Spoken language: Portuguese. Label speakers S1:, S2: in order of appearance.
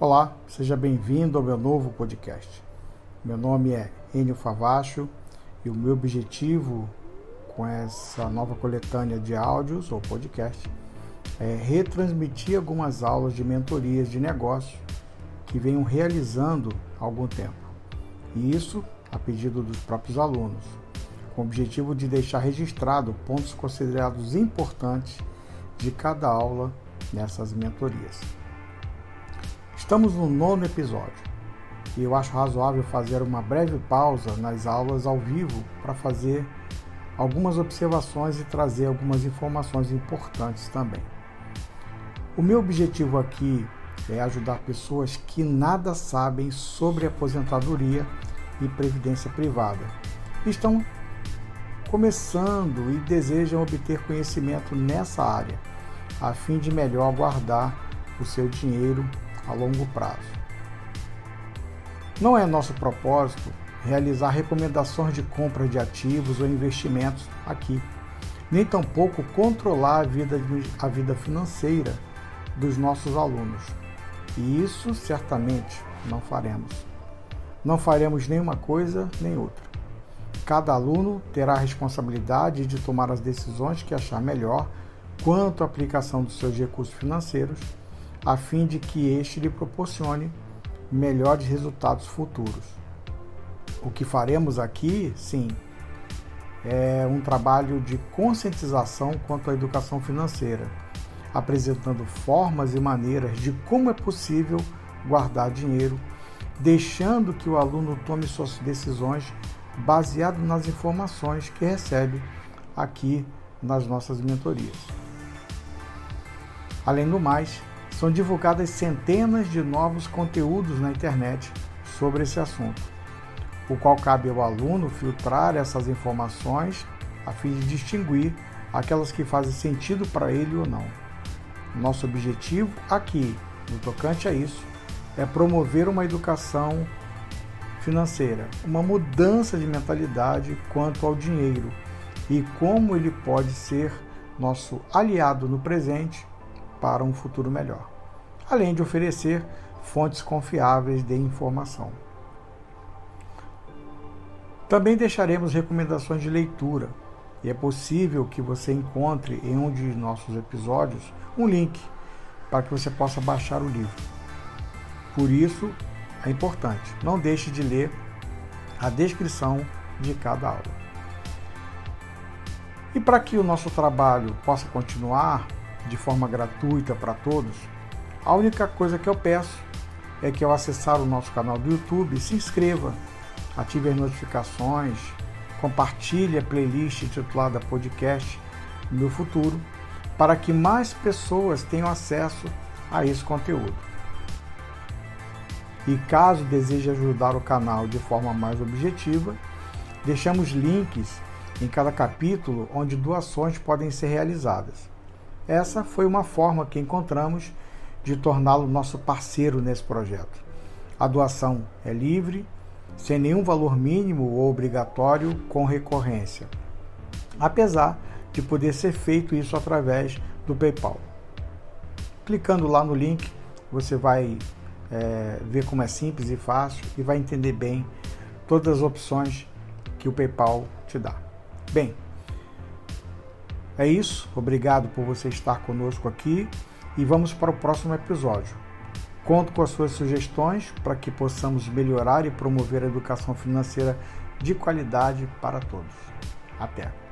S1: Olá, seja bem-vindo ao meu novo podcast. Meu nome é Enio Favacho e o meu objetivo com essa nova coletânea de áudios ou podcast é retransmitir algumas aulas de mentorias de negócio que venham realizando há algum tempo. E isso a pedido dos próprios alunos, com o objetivo de deixar registrado pontos considerados importantes de cada aula nessas mentorias. Estamos no nono episódio e eu acho razoável fazer uma breve pausa nas aulas ao vivo para fazer algumas observações e trazer algumas informações importantes também. O meu objetivo aqui é ajudar pessoas que nada sabem sobre aposentadoria e previdência privada. Estão começando e desejam obter conhecimento nessa área, a fim de melhor guardar o seu dinheiro a longo prazo. Não é nosso propósito realizar recomendações de compra de ativos ou investimentos aqui, nem tampouco controlar a vida, a vida financeira dos nossos alunos. E isso certamente não faremos. Não faremos nenhuma coisa nem outra. Cada aluno terá a responsabilidade de tomar as decisões que achar melhor quanto à aplicação dos seus recursos financeiros a fim de que este lhe proporcione melhores resultados futuros. O que faremos aqui, sim, é um trabalho de conscientização quanto à educação financeira, apresentando formas e maneiras de como é possível guardar dinheiro, deixando que o aluno tome suas decisões baseado nas informações que recebe aqui nas nossas mentorias. Além do mais, são divulgadas centenas de novos conteúdos na internet sobre esse assunto, o qual cabe ao aluno filtrar essas informações a fim de distinguir aquelas que fazem sentido para ele ou não. Nosso objetivo aqui, no tocante a isso, é promover uma educação financeira, uma mudança de mentalidade quanto ao dinheiro e como ele pode ser nosso aliado no presente para um futuro melhor, além de oferecer fontes confiáveis de informação. Também deixaremos recomendações de leitura, e é possível que você encontre em um de nossos episódios um link para que você possa baixar o livro. Por isso, é importante, não deixe de ler a descrição de cada aula. E para que o nosso trabalho possa continuar, de forma gratuita para todos, a única coisa que eu peço é que ao acessar o nosso canal do YouTube, se inscreva, ative as notificações, compartilhe a playlist intitulada Podcast Meu Futuro, para que mais pessoas tenham acesso a esse conteúdo. E caso deseje ajudar o canal de forma mais objetiva, deixamos links em cada capítulo onde doações podem ser realizadas. Essa foi uma forma que encontramos de torná-lo nosso parceiro nesse projeto. A doação é livre, sem nenhum valor mínimo ou obrigatório com recorrência, apesar de poder ser feito isso através do PayPal. Clicando lá no link, você vai é, ver como é simples e fácil e vai entender bem todas as opções que o PayPal te dá. Bem, é isso. Obrigado por você estar conosco aqui e vamos para o próximo episódio. Conto com as suas sugestões para que possamos melhorar e promover a educação financeira de qualidade para todos. Até!